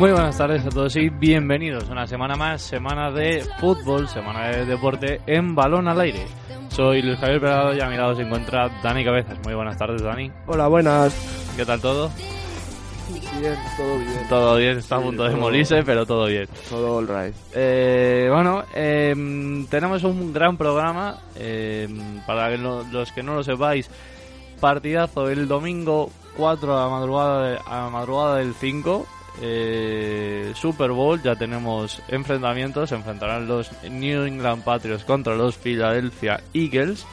Muy buenas tardes a todos y bienvenidos una semana más, semana de fútbol, semana de deporte en balón al aire. Soy Luis Javier Perado y a mi lado se encuentra Dani Cabezas. Muy buenas tardes, Dani. Hola, buenas. ¿Qué tal todo? Bien, todo bien. Todo bien, está a Sí, punto de todo- morirse, pero todo bien. Todo all right. Eh, bueno, eh, tenemos un gran programa. eh, para los que no lo sepáis, partidazo el domingo 4 a la madrugada, de- a la madrugada del 5. Eh, Super Bowl, ya tenemos enfrentamientos. Se enfrentarán los New England Patriots contra los Philadelphia Eagles.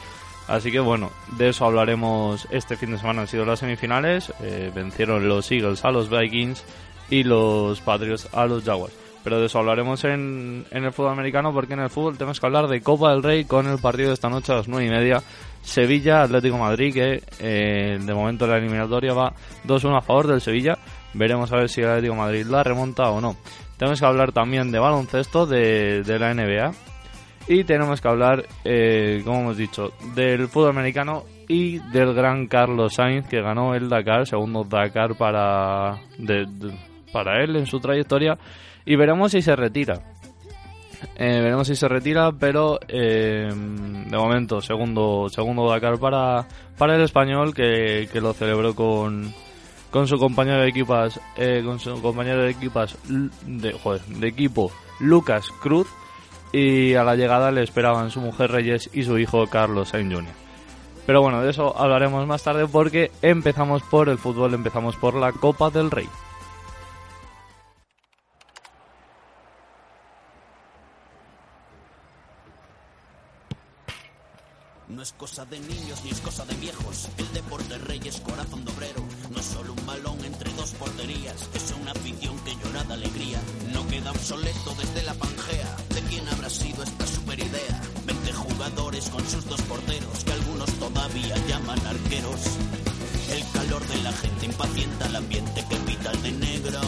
Así que bueno, de eso hablaremos este fin de semana. Han sido las semifinales. eh, vencieron los Eagles a los Vikings y los Patriots a los Jaguars. Pero de eso hablaremos en, el fútbol americano porque en el fútbol tenemos que hablar de Copa del Rey con el partido de esta noche a las 9 y media. Sevilla, Atlético Madrid, que eh, de momento la eliminatoria va 2-1 a favor del Sevilla. Veremos a ver si el Atlético Madrid la remonta o no. Tenemos que hablar también de baloncesto de, de la NBA. Y tenemos que hablar, eh, como hemos dicho, del fútbol americano y del gran Carlos Sainz que ganó el Dakar, segundo Dakar para, de- para él en su trayectoria. Y veremos si se retira. Eh, veremos si se retira, pero eh, de momento segundo segundo Dakar para, para el español que, que lo celebró con, con su compañero de equipas eh, con su compañero de equipas de, joder, de equipo Lucas Cruz y a la llegada le esperaban su mujer Reyes y su hijo Carlos Sainz Jr. Pero bueno, de eso hablaremos más tarde porque empezamos por el fútbol, empezamos por la Copa del Rey. No es cosa de niños ni es cosa de viejos. El deporte rey es corazón de obrero. No es solo un balón entre dos porterías. Es una afición que llora de alegría. No queda obsoleto desde la pangea. ¿De quién habrá sido esta super idea? 20 jugadores con sus dos porteros que algunos todavía llaman arqueros. El calor de la gente impacienta el ambiente que pita el de negro.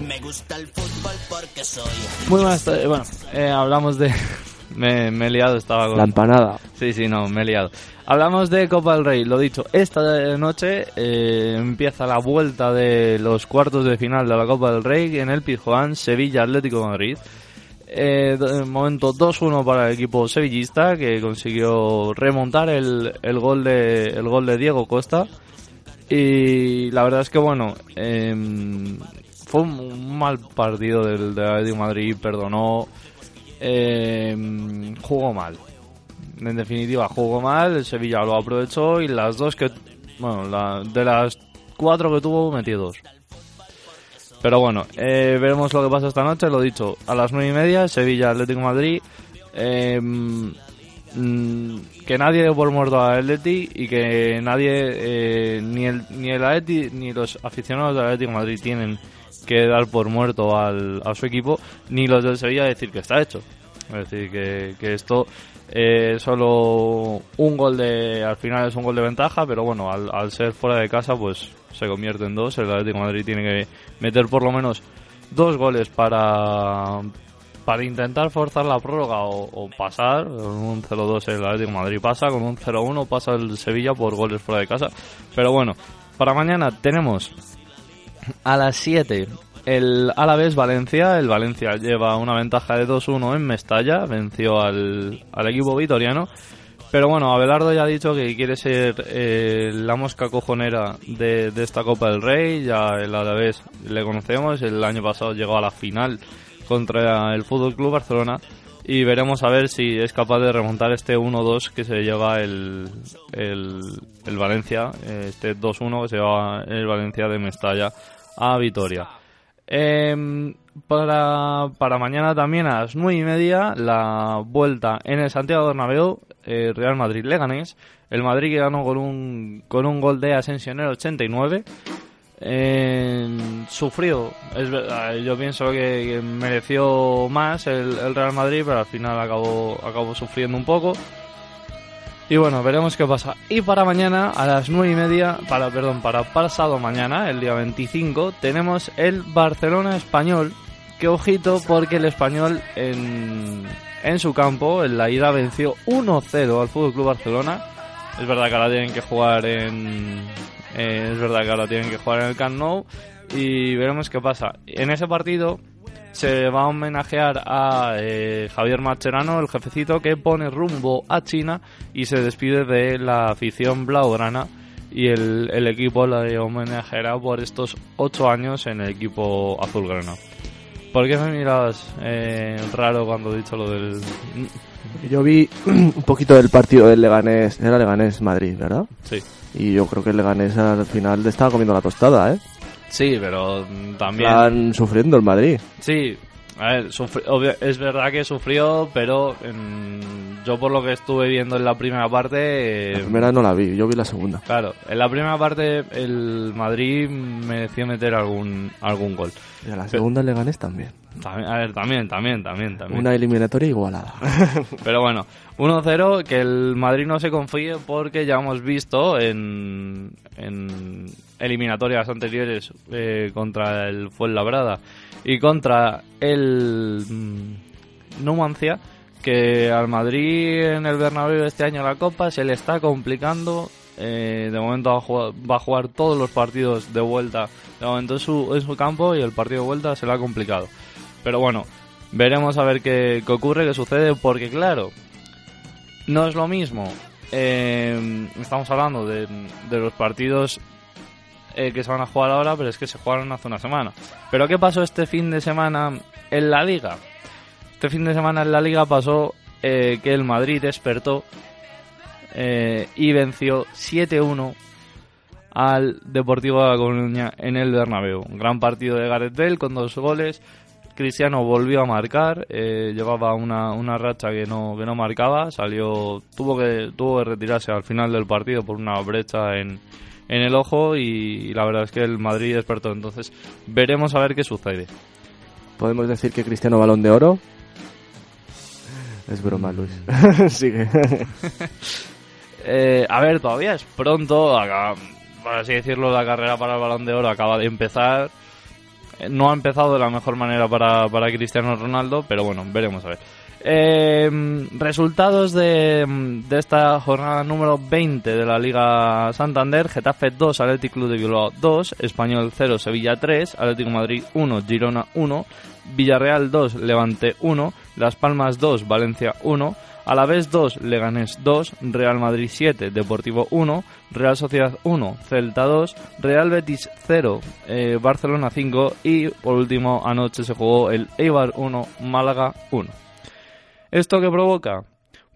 Me gusta el fútbol porque soy Muy. Bueno, eh, hablamos de... me, me he liado, estaba con... La empanada. Sí, sí, no, me he liado. Hablamos de Copa del Rey, lo dicho, esta noche eh, empieza la vuelta de los cuartos de final de la Copa del Rey en el Pizjuán, Sevilla Atlético de Madrid. Eh, de momento 2-1 para el equipo sevillista que consiguió remontar el, el gol de el gol de Diego Costa y la verdad es que bueno em, fue un, un mal partido del, del Atlético de Madrid perdonó em, jugó mal en definitiva jugó mal el Sevilla lo aprovechó y las dos que bueno la- de las cuatro que tuvo metió dos pero bueno, eh, veremos lo que pasa esta noche. Lo dicho, a las nueve y media, Sevilla Atlético Madrid. Eh, que nadie dé por muerto a Atleti y que nadie, eh, ni el ni el Atleti ni los aficionados del Atlético Madrid tienen que dar por muerto al, a su equipo, ni los del Sevilla decir que está hecho. Es decir, que, que esto eh, solo un gol de, al final es un gol de ventaja, pero bueno, al, al ser fuera de casa, pues se convierte en dos. El Atlético Madrid tiene que meter por lo menos dos goles para, para intentar forzar la prórroga o, pasar. Con un 0-2 el Atlético Madrid pasa, con un 0-1 pasa el Sevilla por goles fuera de casa. Pero bueno, para mañana tenemos a las 7 el Alavés Valencia. El Valencia lleva una ventaja de 2-1 en Mestalla, venció al, al equipo vitoriano. Pero bueno, Abelardo ya ha dicho que quiere ser eh, la mosca cojonera de, esta Copa del Rey. Ya el Alavés le conocemos, el año pasado llegó a la final contra el Fútbol Club Barcelona. Y veremos a ver si es capaz de remontar este 1-2 que se lleva el, el, el Valencia, eh, este 2-1 que se lleva el Valencia de Mestalla a Vitoria. Em, para, para mañana también a las 9 y media la vuelta en el Santiago Bernabéu, eh, Real Madrid Leganés. El Madrid que ganó con un, con un gol de Asensio en el 89. eh, sufrió. Es verdad, yo pienso que, que mereció más el, el Real Madrid, pero al final acabó, acabó sufriendo un poco. Y bueno, veremos qué pasa. Y para mañana, a las nueve y media, para, perdón, para pasado mañana, el día 25, tenemos el Barcelona Español. Que ojito, porque el Español en, en su campo, en la ida, venció 1-0 al Fútbol Club Barcelona. Es verdad que ahora tienen que jugar en. eh, es verdad que ahora tienen que jugar en el Camp Nou. Y veremos qué pasa. En ese partido se va a homenajear a eh, Javier Macherano, el jefecito que pone rumbo a China y se despide de la afición blaugrana y el, el equipo le homenajeará por estos ocho años en el equipo azulgrana. ¿Por qué me mirabas eh, raro cuando he dicho lo del... Yo vi un poquito del partido del Leganés, era Leganés Madrid, ¿verdad? Sí. Y yo creo que el Leganés al final le estaba comiendo la tostada, ¿eh? Sí, pero también... Están sufriendo el Madrid. Sí, a ver, sufri- obvio- es verdad que sufrió, pero en- yo por lo que estuve viendo en la primera parte... La eh, primera no la vi, yo vi la segunda. Claro, en la primera parte el Madrid mereció meter algún algún gol. Y a la segunda el Leganés también. También, a ver, también, también, también, también. Una eliminatoria igualada. Pero bueno, 1-0, que el Madrid no se confíe porque ya hemos visto en, en eliminatorias anteriores eh, contra el Fuenlabrada y contra el mm, Numancia que al Madrid en el Bernabéu este año la Copa se le está complicando. eh, de momento va a, jugar, va a jugar todos los partidos de vuelta de momento en su, en su campo y el partido de vuelta se le ha complicado. Pero bueno, veremos a ver qué, qué ocurre, qué sucede, porque claro, no es lo mismo. eh, estamos hablando de, de los partidos eh, que se van a jugar ahora, pero es que se jugaron hace una semana. Pero ¿qué pasó este fin de semana en la liga? Este fin de semana en la liga pasó eh, que el Madrid despertó eh, y venció 7-1 al Deportivo de La Coruña en el Bernabéu. Un gran partido de Gareth Bale con dos goles. Cristiano volvió a marcar, eh, llevaba una, una racha que no, que no marcaba, salió, tuvo que, tuvo que retirarse al final del partido por una brecha en, en el ojo y, la verdad es que el Madrid despertó. Entonces veremos a ver qué sucede. ¿Podemos decir que Cristiano Balón de Oro? Es broma, Luis. Sigue. Eh, a ver, todavía es pronto, acá- por así decirlo, la carrera para el Balón de Oro acaba de empezar. Eh, No ha empezado de la mejor manera para, para Cristiano Ronaldo, pero bueno, veremos a ver. Eh, resultados de, de esta jornada número 20 de la Liga Santander: Getafe 2, Atlético Club de Bilbao 2, Español 0, Sevilla 3, Atlético Madrid 1, Girona 1, Villarreal 2, Levante 1, Las Palmas 2, Valencia 1, Alavés 2, Leganés 2, Real Madrid 7, Deportivo 1, Real Sociedad 1, Celta 2, Real Betis 0, eh, Barcelona 5 y por último anoche se jugó el Eibar 1, Málaga 1. ¿Esto qué provoca?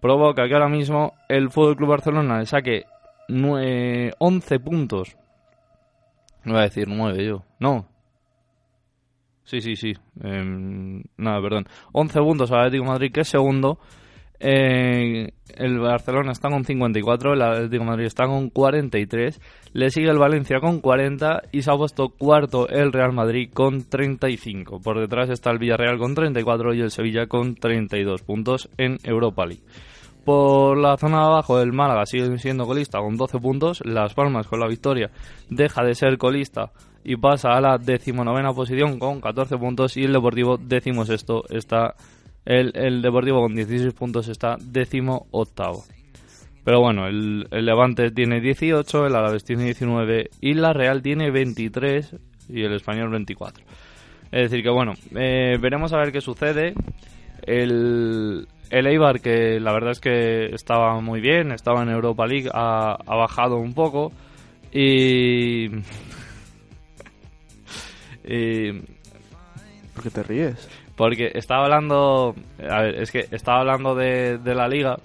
Provoca que ahora mismo el Fútbol Club Barcelona le saque nue- 11 puntos. No voy a decir 9 yo, no. Sí, sí, sí. Em, nada, perdón. 11 puntos al Atlético de Madrid, que es segundo. Eh, el Barcelona está con 54, el Atlético de Madrid está con 43, le sigue el Valencia con 40 y se ha puesto cuarto el Real Madrid con 35. Por detrás está el Villarreal con 34 y el Sevilla con 32 puntos en Europa League. Por la zona de abajo, el Málaga sigue siendo colista con 12 puntos. Las Palmas, con la victoria, deja de ser colista y pasa a la decimonovena posición con 14 puntos. Y el Deportivo, décimo sexto, está. El, el Deportivo con 16 puntos está décimo octavo. Pero bueno, el, el Levante tiene 18, el Alavés tiene 19 y la Real tiene 23 y el Español 24. Es decir, que bueno, eh, veremos a ver qué sucede. El, el Eibar, que la verdad es que estaba muy bien, estaba en Europa League, ha, ha bajado un poco. Y. y ¿Por qué te ríes? Porque estaba hablando. A ver, es que estaba hablando de, de la liga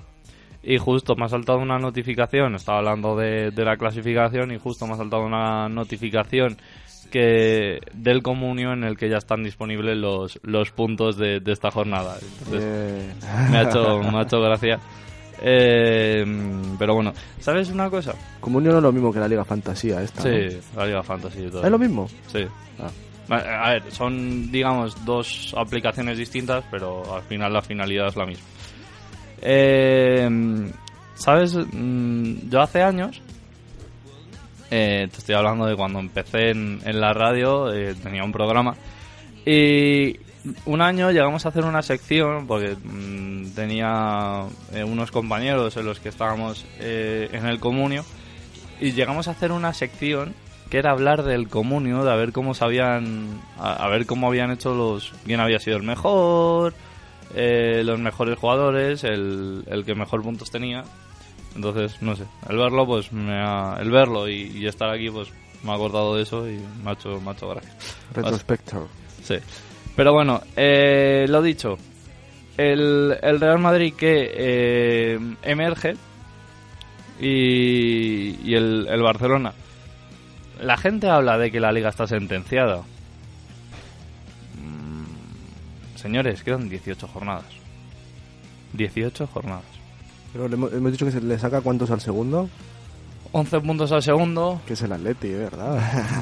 y justo me ha saltado una notificación. Estaba hablando de, de la clasificación y justo me ha saltado una notificación que del comunio en el que ya están disponibles los, los puntos de, de esta jornada. Entonces, me ha hecho, me ha hecho gracia. Eh, pero bueno, ¿sabes una cosa? Comunio no es lo mismo que la Liga Fantasía esta. ¿no? Sí, la Liga Fantasy y todo. ¿Es lo mismo? Sí. Ah. A ver, son, digamos, dos aplicaciones distintas, pero al final la finalidad es la misma. Eh, ¿Sabes? Mm, Yo hace años, eh, te estoy hablando de cuando empecé en, en la radio, eh, tenía un programa, y un año llegamos a hacer una sección, porque mm, tenía eh, unos compañeros en los que estábamos eh, en el comunio, y llegamos a hacer una sección que era hablar del comunio, de a ver cómo sabían, a, a ver cómo habían hecho los, quién había sido el mejor, eh, los mejores jugadores, el, el que mejor puntos tenía. Entonces, no sé, el verlo, pues me ha, el verlo y, y estar aquí, pues me ha acordado de eso y me ha hecho, me ha hecho gracia. Retrospector. Sí. Pero bueno, eh, lo dicho, el, el Real Madrid que eh, emerge y, y el, el Barcelona. La gente habla de que la liga está sentenciada. Mm, Señores, quedan 18 jornadas. 18 jornadas. Pero le hemos, hemos dicho que se le saca cuántos al segundo. 11 puntos al segundo. Que es el Atleti, ¿eh? ¿verdad?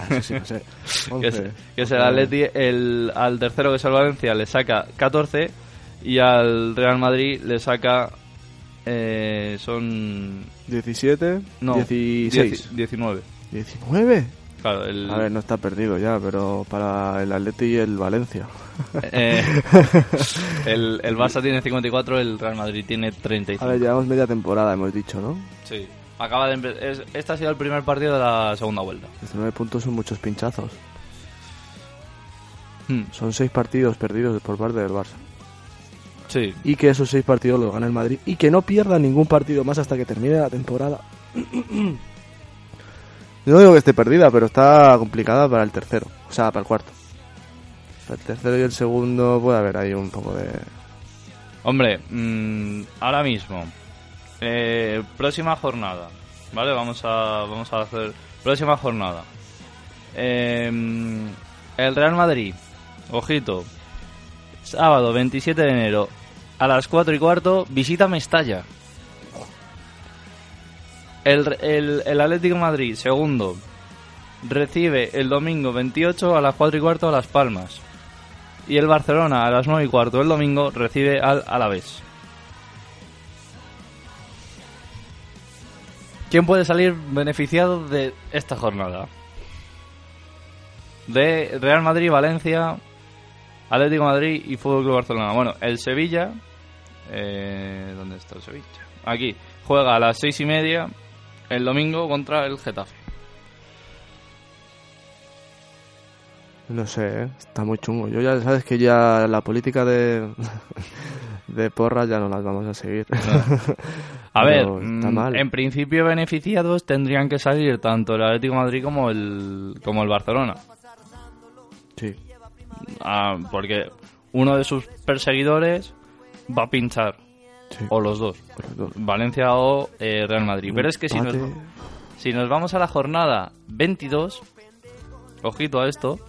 sí, sí, no sé. Que es, 11. que es el Atleti. El, al tercero, que es el Valencia, le saca 14. Y al Real Madrid le saca. eh, son. 17. No, 16. 10 19. 19. Claro, el, A ver, no está perdido ya, pero para el Atleti y el Valencia. eh, el, el Barça tiene 54, el Real Madrid tiene 35. A ver, llevamos media temporada, hemos dicho, ¿no? Sí. Acaba de es- este ha sido el primer partido de la segunda vuelta. 19 puntos son muchos pinchazos. Hmm, Son 6 partidos perdidos por parte del Barça. Sí. Y que esos 6 partidos los gana el Madrid. Y que no pierda ningún partido más hasta que termine la temporada. No digo que esté perdida, pero está complicada para el tercero. O sea, para el cuarto. Para el tercero y el segundo puede haber ahí un poco de... Hombre, mm, ahora mismo, eh, próxima jornada, ¿vale? Vamos a, vamos a hacer próxima jornada. Eh, el Real Madrid, ojito, sábado 27 de enero a las 4 y cuarto, visita Mestalla. El, el, el Atlético Madrid, segundo, recibe el domingo 28 a las 4 y cuarto a Las Palmas. Y el Barcelona a las 9 y cuarto el domingo recibe al Alavés. ¿Quién puede salir beneficiado de esta jornada? De Real Madrid, Valencia, Atlético Madrid y Fútbol Club Barcelona. Bueno, el Sevilla. Eh, ¿Dónde está el Sevilla? Aquí. Juega a las seis y media el domingo contra el Getafe. No sé, ¿eh? está muy chungo. Yo ya sabes que ya la política de, de porras ya no las vamos a seguir. A ver, está mm, mal. en principio beneficiados tendrían que salir tanto el Atlético de Madrid como el, como el Barcelona. Sí. Ah, porque uno de sus perseguidores va a pinchar, Sí. o los dos, Los dos. Valencia o eh, Real Madrid. Pero es que si nos, si nos vamos a la jornada 22, ojito a esto,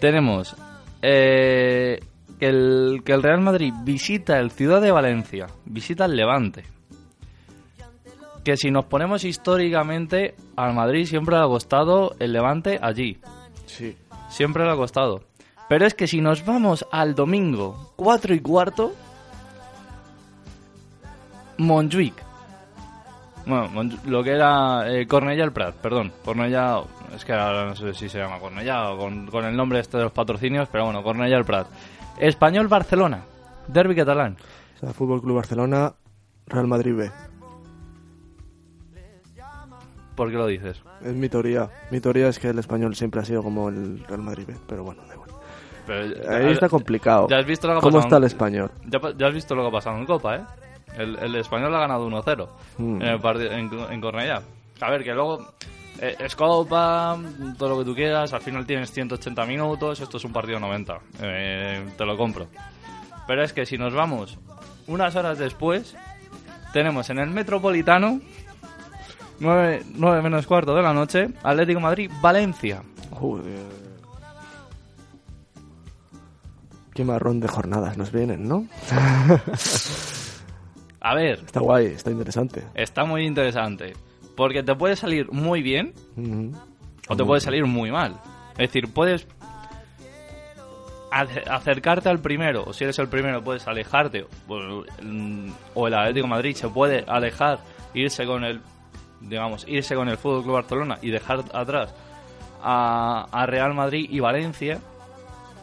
tenemos eh, que, el, que el Real Madrid visita el Ciudad de Valencia, visita el Levante. Que si nos ponemos históricamente, al Madrid siempre le ha costado el Levante allí. Sí. Siempre le ha costado. Pero es que si nos vamos al domingo 4 y cuarto, Montjuic. Bueno, lo que era eh, Cornellà el Prat, perdón. Cornellà, es que ahora no sé si se llama Cornellà o con, con el nombre este de los patrocinios, pero bueno, Cornellà el Prat. Español Barcelona, derby catalán. O sea, Fútbol Club Barcelona, Real Madrid B. ¿Por qué lo dices? Es mi teoría. Mi teoría es que el español siempre ha sido como el Real Madrid B, pero bueno, da igual. Pero, Ahí está complicado. ¿Ya has visto lo que ha ¿Cómo pasado está el español? Ya, ya has visto lo que ha pasado en Copa, ¿eh? El, el español ha ganado 1-0 Mm. en, el partido, en, en Cornellà. A ver, que luego eh, es Copa, todo lo que tú quieras, al final tienes 180 minutos, esto es un partido 90, eh, te lo compro. Pero es que si nos vamos unas horas después, tenemos en el Metropolitano, 9, menos cuarto de la noche, Atlético Madrid, Valencia. Joder. Qué marrón de jornadas nos vienen, ¿no? A ver, Está guay, está interesante. está muy interesante. Porque te puede salir muy bien o te puede salir muy mal. Es decir, puedes ace- acercarte al primero, o si eres el primero puedes alejarte, o, mm, o el Atlético de Madrid se puede alejar, irse con el, digamos, irse con el Fútbol Club Barcelona y dejar atrás a, a Real Madrid y Valencia,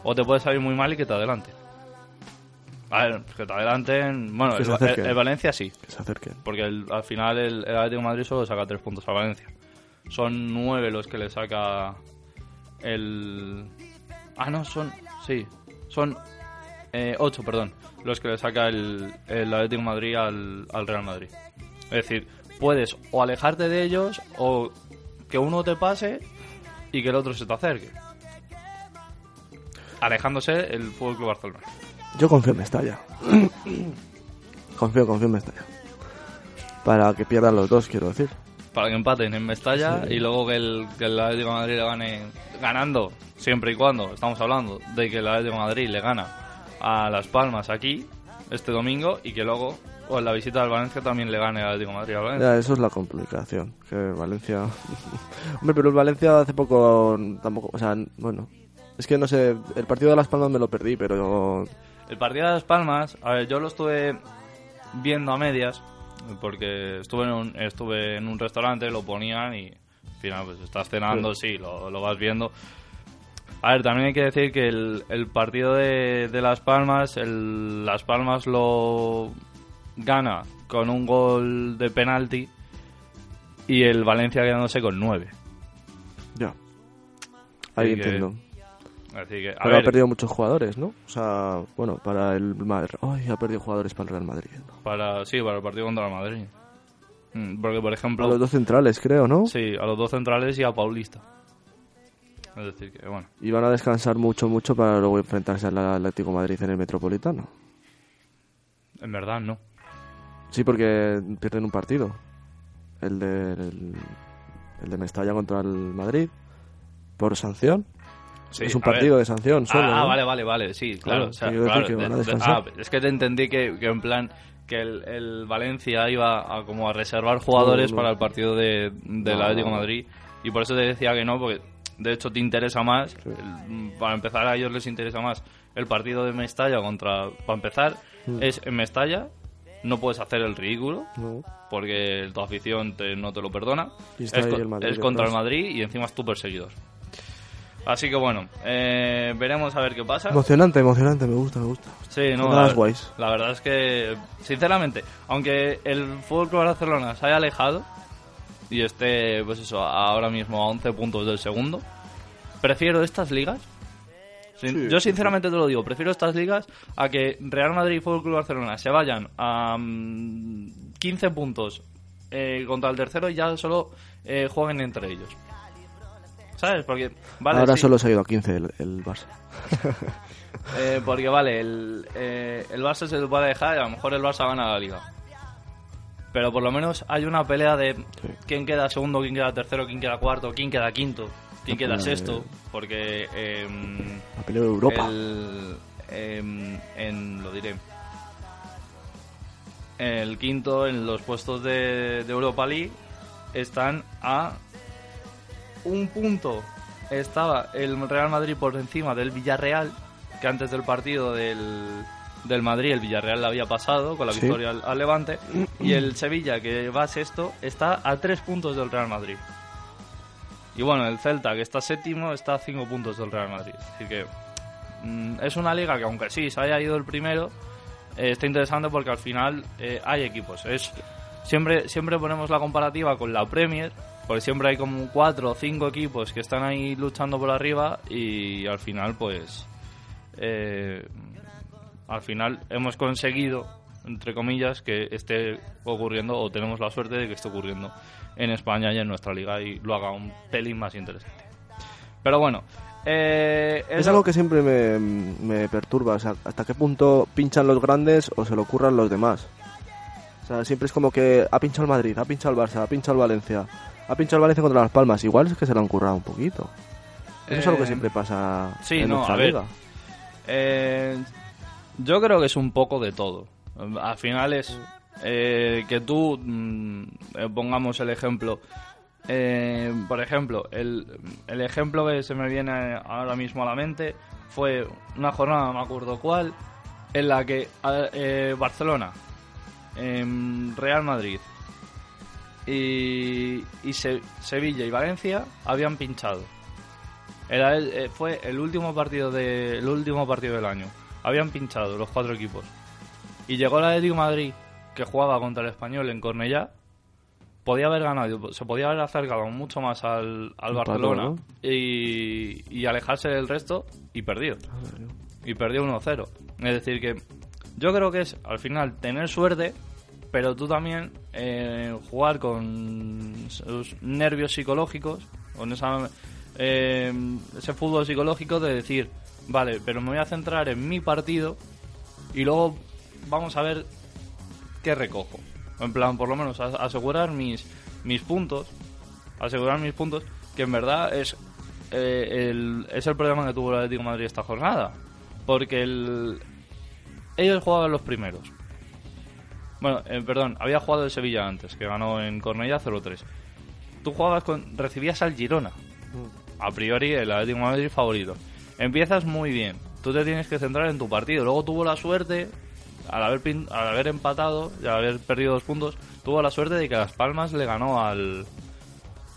o te puede salir muy mal y que te adelante. A ver, que te adelanten, bueno, Que el, Valencia sí, Que se acerquen. porque el- al final el, el Atlético de Madrid solo saca tres puntos a Valencia. Son nueve los que le saca el... Ah, no, son... Sí, son eh, ocho, perdón, los que le saca el, el Atlético de Madrid al, al Real Madrid. Es decir, puedes o alejarte de ellos o que uno te pase y que el otro se te acerque. Alejándose el Fútbol Club Barcelona. Yo confío en Mestalla. confío, confío en Mestalla. Para que pierdan los dos, quiero decir. para que empaten en Mestalla Sí. y luego que el, que el Atlético de Madrid le gane ganando, siempre y cuando estamos hablando de que el Atlético de Madrid le gana a Las Palmas aquí este domingo y que luego o en la visita del Valencia también le gane al Atlético de Madrid Valencia. Ya, eso es la complicación. Que Valencia. Hombre, pero el Valencia hace poco tampoco. O sea, bueno. Es que no sé. El partido de Las Palmas me lo perdí, pero. El partido de Las Palmas, a ver, yo lo estuve viendo a medias porque estuve en un, estuve en un restaurante, lo ponían y al final pues estás cenando, sí, lo, lo vas viendo. A ver, también hay que decir que el, el partido de, de Las Palmas, el, Las Palmas lo gana con un gol de penalti y el Valencia quedándose con nueve. Ya. Ahí Así que- entiendo. Así que, a Pero ha ver, perdido muchos jugadores, ¿no? O sea, bueno, para el Madrid. Ay, ha perdido jugadores para el Real Madrid. para, sí, para el partido contra el Madrid. Mm, Porque, por A ejemplo, los dos centrales, creo, ¿no? Sí, a los dos centrales y a Paulista. Es decir, que bueno. Y van a descansar mucho, mucho para luego enfrentarse al Atlético Madrid en el Metropolitano. En verdad no. Sí, porque pierden un partido. El de, el, el de Mestalla contra el Madrid. Por sanción. Sí, es un ver. partido de sanción solo. ah, ¿no? vale, vale, vale. Sí, claro. Claro, o sea, quiero decir claro, que van a de- de- descansar. ah, es que te entendí que, que en plan que el, el Valencia iba a como a reservar jugadores No, no. para el partido de, del No. Atlético de Madrid y por eso te decía que no, porque de hecho te interesa más, el- para empezar a ellos les interesa más el partido de Mestalla contra, para empezar, Mm. es en Mestalla, no puedes hacer el ridículo, porque tu afición te- no te lo perdona. Y está es ahí co- el Madrid es contra el. Madrid y encima es tu perseguidor. Así que bueno, eh, veremos a ver qué pasa. Emocionante, emocionante, me gusta, me gusta. Sí, no, la, las guays. la verdad es que, sinceramente, aunque el Fútbol Club Barcelona se haya alejado y esté, pues eso, ahora mismo a 11 puntos del segundo, prefiero estas ligas. Sin- Sí, yo sinceramente te lo digo, prefiero estas ligas a que Real Madrid y Fútbol Club Barcelona se vayan a mm, 15 puntos eh, contra el tercero y ya solo eh, jueguen entre ellos. ¿Sabes? Porque, vale, Ahora sí. solo se ha ido a 15 el, el Barça. Eh, porque vale, el, eh, el Barça se lo puede dejar y a lo mejor el Barça gana la liga. Pero por lo menos hay una pelea de quién queda segundo, quién queda tercero, quién queda cuarto, quién queda quinto, quién queda de- sexto. Porque em, La pelea de Europa. el, em, en, lo diré. El quinto en los puestos de, de Europa League están a un punto. Estaba el Real Madrid por encima del Villarreal, que antes del partido del, del Madrid el Villarreal la había pasado con la Sí. victoria al, al Levante. Y el Sevilla, que va sexto, está a tres puntos del Real Madrid. Y bueno, el Celta, que está séptimo, está a cinco puntos del Real Madrid. Así que mm, es una liga que, aunque sí se haya ido el primero, eh, está interesante porque al final eh, hay equipos. Es siempre siempre ponemos la comparativa con la Premier, porque siempre hay como cuatro o cinco equipos que están ahí luchando por arriba y al final, pues, eh, al final hemos conseguido, entre comillas, que esté ocurriendo o tenemos la suerte de que esté ocurriendo en España y en nuestra liga y lo haga un pelín más interesante. Pero bueno, eh, Es algo que siempre me, me perturba, o sea, hasta qué punto pinchan los grandes o se lo ocurran los demás. O sea, siempre es como que ha pinchado el Madrid, ha pinchado el Barça, ha pinchado el Valencia, ha pinchado el Valencia contra las Palmas. Igual es que se lo han currado un poquito. Eso es algo Eh, que siempre pasa sí, en no, nuestra a ver. liga. Eh, yo creo que es un poco de todo. Al final es eh, que tú, mm, eh, pongamos el ejemplo, eh, por ejemplo, el, el ejemplo que se me viene ahora mismo a la mente fue una jornada, no me acuerdo cuál, en la que eh, Barcelona, Real Madrid y, y Se- Sevilla y Valencia habían pinchado. Era el- eh, fue el último partido de, el último partido del año. Habían pinchado los cuatro equipos. Y llegó el Atlético de Madrid, que jugaba contra el Español en Cornellá. Podía haber ganado, se podía haber acercado mucho más al, Barcelona ¿no? y, y alejarse del resto y perdió. Y perdió 1-0. Es decir, que yo creo que es al final tener suerte, pero tú también eh, jugar con esos nervios psicológicos, con esa, eh, ese fútbol psicológico de decir, vale, pero me voy a centrar en mi partido y luego vamos a ver qué recojo. En plan, por lo menos as- asegurar mis, mis puntos, asegurar mis puntos, que en verdad es, eh, el, es el problema que tuvo el Atlético Madrid esta jornada. Porque el, ellos jugaban los primeros. Bueno, eh, perdón, había jugado el Sevilla antes, que ganó en Cornellá 0-3. Tú jugabas con. recibías al Girona. A priori, el Atlético de Madrid favorito. Empiezas muy bien. Tú te tienes que centrar en tu partido. Luego tuvo la suerte, al haber, pin- al haber empatado y al haber perdido dos puntos, tuvo la suerte de que Las Palmas le ganó al.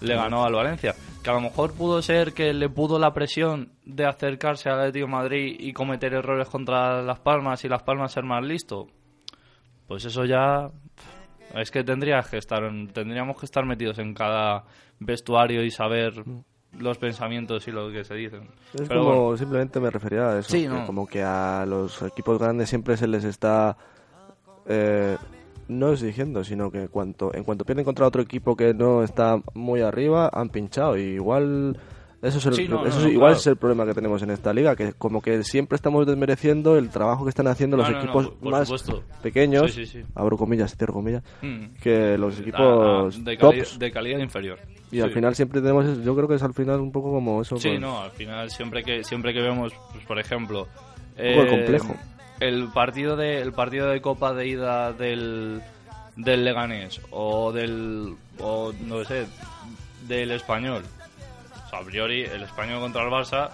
Le ganó al Valencia. Que a lo mejor pudo ser que le pudo la presión de acercarse al Atlético de Madrid y cometer errores contra Las Palmas y Las Palmas ser más listo. Pues eso ya es que tendrías que estar tendríamos que estar metidos en cada vestuario y saber los pensamientos y lo que se dicen. Es Pero como, bueno, simplemente me refería a eso. Sí, que. Como que a los equipos grandes siempre se les está. eh, no exigiendo, sino que cuanto, en cuanto pierden contra otro equipo que no está muy arriba, han pinchado. Y igual. Eso, es el, Sí, no, eso no, es- no, igual claro. es el problema que tenemos en esta liga, que como que siempre estamos desmereciendo el trabajo que están haciendo los equipos más supuesto. pequeños, Sí, sí, sí. abro comillas, cierro comillas, Mm. que los Ah, equipos de, calidad inferior. Y al final siempre tenemos, eso. yo creo que es al final un poco como eso. Sí, pues, no, al final siempre que siempre que vemos, pues, por ejemplo, poco el complejo. el partido de el partido de Copa de ida del del Leganés o del o no sé, del Español. A priori el Español contra el Barça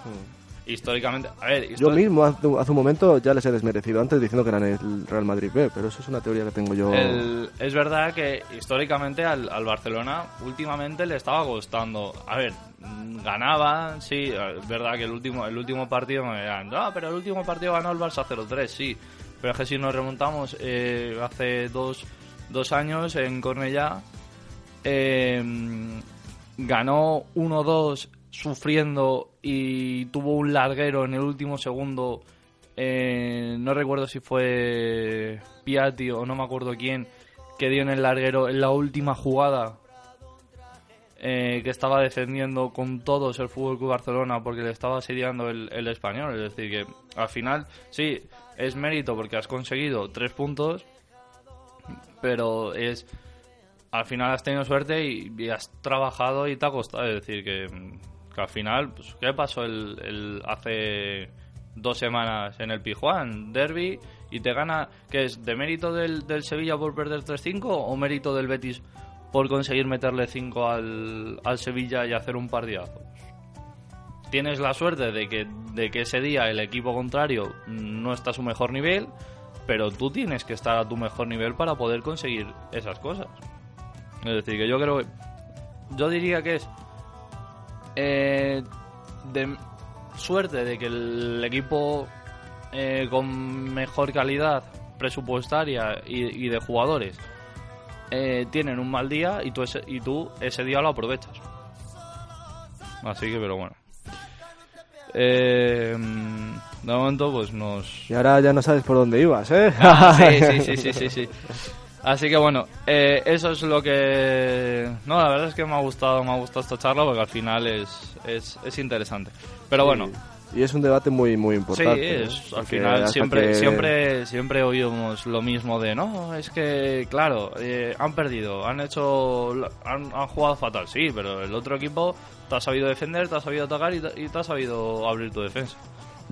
históricamente, a ver, Mm. Yo mismo hace, hace un momento ya les he desmerecido antes diciendo que eran el Real Madrid B, pero eso es una teoría que tengo yo. El- es verdad que históricamente al, al Barcelona últimamente le estaba costando. A ver, mm, ganaba, sí, es verdad que el último el último partido me dirán, no, pero el último partido ganó el Barça 0-3, sí. Pero es que si nos remontamos eh, hace dos, dos años en Cornellá, eh, ganó 1-2 sufriendo y tuvo un larguero en el último segundo. eh, no recuerdo si fue Piatti o no me acuerdo quién que dio en el larguero en la última jugada eh, que estaba defendiendo con todos el Fútbol Club Barcelona porque le estaba asediando el, el español. Es decir, que al final sí es mérito porque has conseguido tres puntos, pero es al final has tenido suerte y, has trabajado y te ha costado. Es decir, que, al final, pues, ¿qué pasó el, hace dos semanas en el Pijuán? Derby y te gana, ¿qué es? ¿De mérito del, del Sevilla por perder 3-5 o mérito del Betis por conseguir meterle 5 al, al Sevilla y hacer un partidazo? Tienes la suerte de que, de que ese día el equipo contrario no está a su mejor nivel, pero tú tienes que estar a tu mejor nivel para poder conseguir esas cosas. Es decir, que yo creo que. Yo diría que es. eh, de suerte de que el equipo eh, con mejor calidad presupuestaria y, y de jugadores eh, tienen un mal día y tú, ese, y tú ese día lo aprovechas. Así que, pero bueno. Eh, de momento, pues nos, Y ahora ya no sabes por dónde ibas, ¿eh? Ah, sí, sí, sí, sí, sí, sí. Así que bueno, eh, eso es lo que... No, la verdad es que me ha gustado, me ha gustado esta charla porque al final es, es, es interesante. Pero bueno, Y es un debate muy muy sí, importante. es, ¿no? al final siempre, que- siempre, siempre oímos lo mismo de, no, es que, claro, eh, han perdido, han hecho, han, han jugado fatal, sí, pero el otro equipo te ha sabido defender, te ha sabido atacar y te, y te ha sabido abrir tu defensa.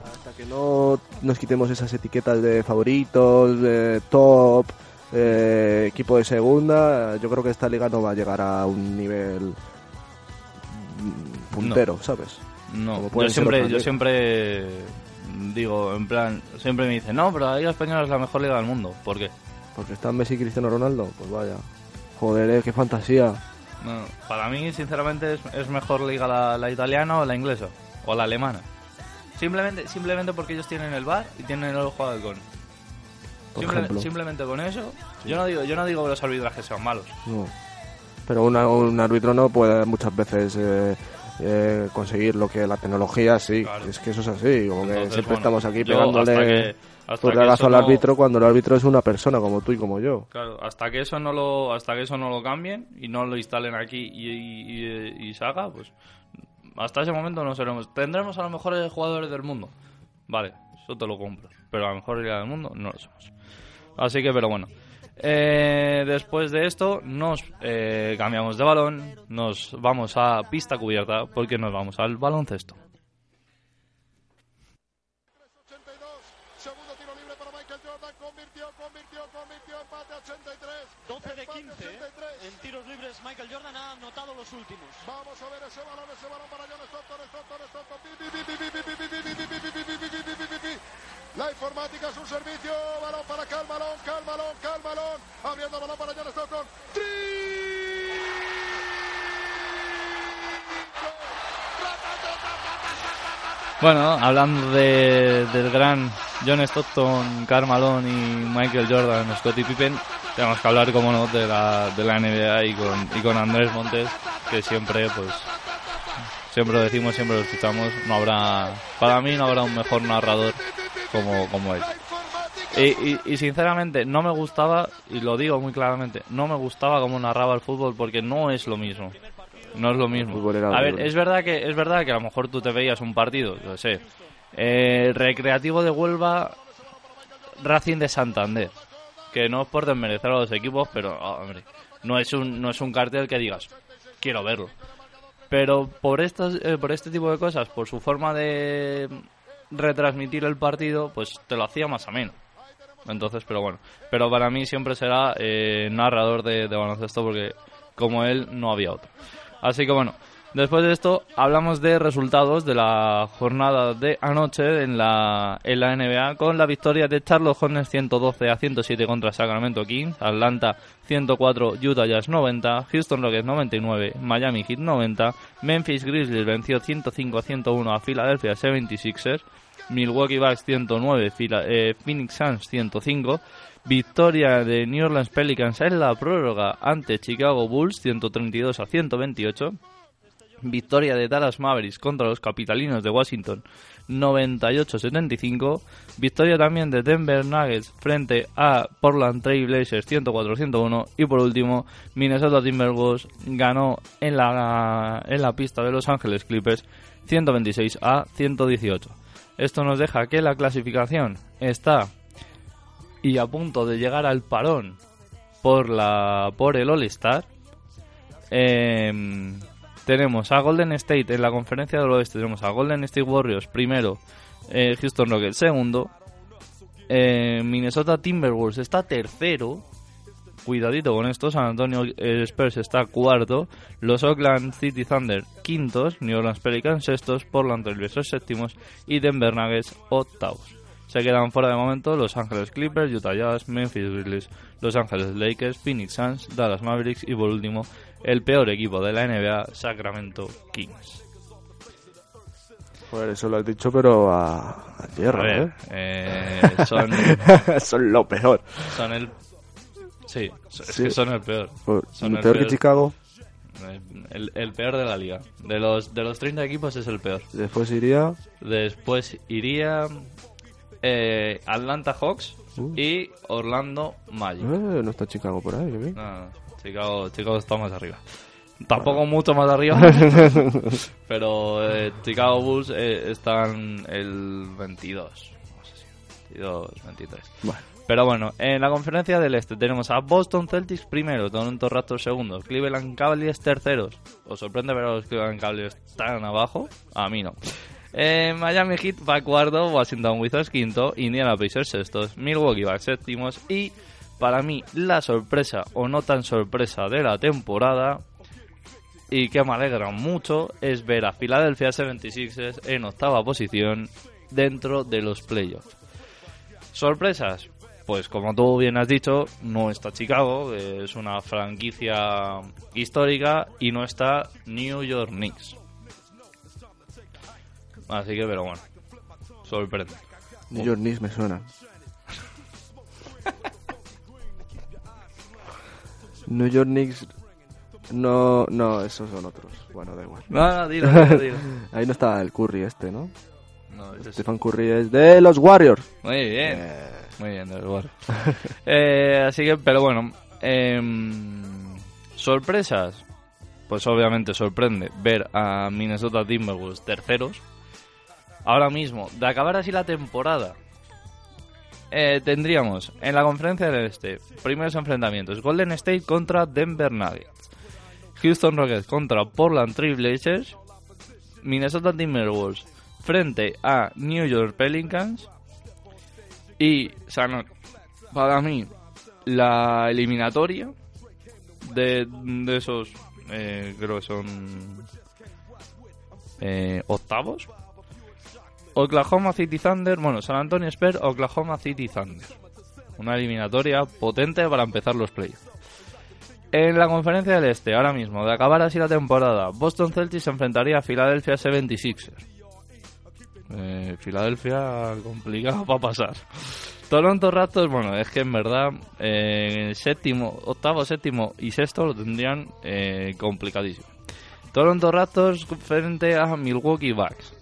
Hasta que no nos quitemos esas etiquetas de favoritos, de top, eh, equipo de segunda, yo creo que esta liga no va a llegar a un nivel puntero, ¿sabes? No, yo siempre, yo digo, en plan, siempre me dicen, no, pero la Liga Española es la mejor liga del mundo. ¿Por qué? Porque están Messi y Cristiano Ronaldo, pues vaya. Joder, eh, qué fantasía. No, para mí, sinceramente, es, es mejor liga la, la italiana o la inglesa, o la alemana. Simplemente, simplemente porque ellos tienen el bar y tienen el ojo de halcón. Por Simple- ejemplo. simplemente con eso, yo no digo, yo no digo que los arbitrajes sean malos. No. Pero una- un árbitro no puede muchas veces eh, eh, conseguir lo que la tecnología sí. Claro. Es que eso es así. Como que siempre bueno, estamos aquí pegándole por eso al no- árbitro cuando el árbitro es una persona como tú y como yo. Claro, hasta que eso no lo, hasta que eso no lo cambien y no lo instalen aquí y, y, y- y se haga, pues hasta ese momento no seremos. Tendremos a los mejores jugadores del mundo. Vale, eso te lo compro. Pero a la mejor liga del mundo no lo somos. Así que, pero bueno. Eh, después de esto, nos eh, cambiamos de balón, nos vamos a pista cubierta porque nos vamos al baloncesto. 82. Segundo tiro libre para Michael Jordan. Convirtió, convirtió, convirtió. Empate 83. 12 de Empate 15 83. en tiros libres. Michael Jordan ha anotado los últimos. Vamos a ver ese balón, ese balón para John Stockton, Stockton, Stockton. La informática es un servicio. Balón para Cal Malón, Cal Malón, Cal Malón. Abriendo balón para John Stockton. Bueno, hablando de, del gran John Stockton, Karl Malone y Michael Jordan, Scottie Pippen, tenemos que hablar, como no, de la, de la NBA y con, y con Andrés Montes, que siempre, pues, siempre lo decimos, siempre lo escuchamos, no habrá, para mí no habrá un mejor narrador como, como él. Y, y, y sinceramente no me gustaba, y lo digo muy claramente, no me gustaba cómo narraba el fútbol porque no es lo mismo. No es lo mismo. A ver, es verdad que es verdad que a lo mejor tú te veías un partido, yo sé, eh, Recreativo de Huelva, Racing de Santander, que no es por desmerecer a los equipos, pero ah, hombre, no es un no es un cartel que digas quiero verlo. Pero por estas eh, por este tipo de cosas, por su forma de retransmitir el partido, pues te lo hacía más ameno. Entonces, pero bueno. Pero para mí siempre será eh, narrador de, de baloncesto porque como él no había otro. Así que bueno, después de esto hablamos de resultados de la jornada de anoche en la, en la NBA con la victoria de Charlotte Hornets 112 a 107 contra Sacramento Kings, Atlanta 104, Utah Jazz 90, Houston Rockets 99, Miami Heat 90, Memphis Grizzlies venció 105 a 101 a Philadelphia 76ers, Milwaukee Bucks 109, Phila- eh, Phoenix Suns 105, victoria de New Orleans Pelicans en la prórroga ante Chicago Bulls 132 a 128, victoria de Dallas Mavericks contra los capitalinos de Washington 98-75, victoria también de Denver Nuggets frente a Portland Trail Blazers 104-101 y por último Minnesota Timberwolves ganó en la, en la pista de Los Ángeles Clippers 126 a 118. Esto nos deja que la clasificación está y a punto de llegar al parón por la por el All Star. Em, tenemos a Golden State en la conferencia del oeste. Tenemos a Golden State Warriors primero, eh, Houston Rockets segundo, eh, Minnesota Timberwolves está tercero. Cuidadito con esto, San Antonio eh, Spurs está cuarto, los Oakland City Thunder quintos, New Orleans Pelicans sextos, Portland Trail Blazers séptimos y Denver Nuggets octavos. Se quedan fuera de momento Los Ángeles Clippers, Utah Jazz, Memphis Grizzlies, Los Ángeles Lakers, Phoenix Suns, Dallas Mavericks y por último el peor equipo de la NBA, Sacramento Kings. Joder, eso lo has dicho, pero a, a A tierra, ver, eh, son, ¿eh? Son lo peor. son el... Sí, es Sí. que son el peor. Pues, Son el peor que. Chicago. El, el peor de la liga. De los, de los 30 equipos es el peor. Después iría. Después iría eh, Atlanta Hawks y Orlando Magic. Eh, no está Chicago por ahí. No, no, Chicago, Chicago está más arriba. Tampoco mucho más arriba, pero eh, Chicago Bulls eh, están el 22. No sé si 22, 23. Bueno. Pero bueno, en la conferencia del este tenemos a Boston Celtics primero, Toronto Raptors segundos, Cleveland Cavaliers terceros. ¿Os sorprende ver a los Cleveland Cavaliers tan abajo? A mí no. Eh, Miami Heat va cuarto, Washington Wizards quinto, Indiana Pacers sextos, Milwaukee Bucks séptimos y para mí la sorpresa o no tan sorpresa de la temporada y que me alegra mucho es ver a Philadelphia 76ers en octava posición dentro de los playoffs. Sorpresas, pues como tú bien has dicho, no está Chicago, es una franquicia histórica, y no está New York Knicks. Así que, pero bueno, sorprende. New York Knicks me suena. New York Knicks. No, no, esos son otros. Bueno, da igual. No, no, dilo, dilo, dilo. Ahí no está el Curry este, ¿no? No, ese es- Stephen Curry es de los Warriors. Muy bien. Eh, Muy bien, del Warriors. Eh, así que, pero bueno, em, sorpresas. Pues obviamente sorprende ver a Minnesota Timberwolves terceros. Ahora mismo, de acabar así la temporada, eh, tendríamos en la conferencia del Este primeros enfrentamientos: Golden State contra Denver Nuggets, Houston Rockets contra Portland Trail Blazers, Minnesota Timberwolves frente a New York Pelicans y no, para mí la eliminatoria de, de esos eh, creo que son eh, octavos Oklahoma City Thunder bueno San Antonio Spurs Oklahoma City Thunder una eliminatoria potente para empezar los playoffs en la conferencia del Este, ahora mismo, de acabar así la temporada, Boston Celtics se enfrentaría a Philadelphia 76ers. Eh, Filadelfia complicado para pasar. Toronto Raptors, bueno, es que en verdad eh, séptimo, octavo, séptimo y sexto lo tendrían eh, complicadísimo. Toronto Raptors frente a Milwaukee Bucks.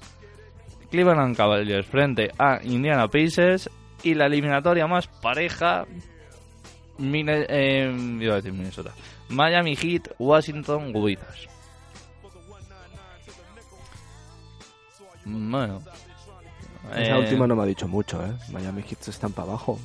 Cleveland Cavaliers frente a Indiana Pacers y la eliminatoria más pareja Mine- eh, iba a decir Minnesota. Miami Heat, Washington Wizards. Bueno. Esa Eh, última no me ha dicho mucho, ¿eh? Miami Heat están para abajo.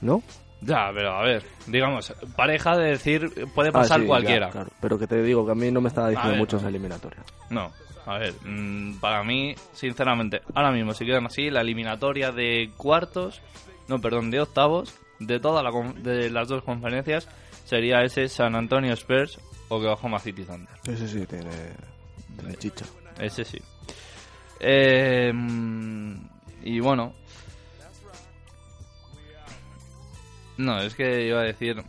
¿No? Ya, pero a ver, digamos, pareja de decir puede Ah, pasar ya, cualquiera. claro. Pero que te digo que a mí no me estaba diciendo mucho esa eliminatoria. No, a ver, mm, para mí, sinceramente, ahora mismo, si quedan así, la eliminatoria de cuartos, no, perdón, de octavos, de todas la con- de las dos conferencias, sería ese San Antonio Spurs o Oklahoma City Thunder. Ese sí tiene, tiene chicha. Ese sí. Eh, y bueno. No, es que iba a decir.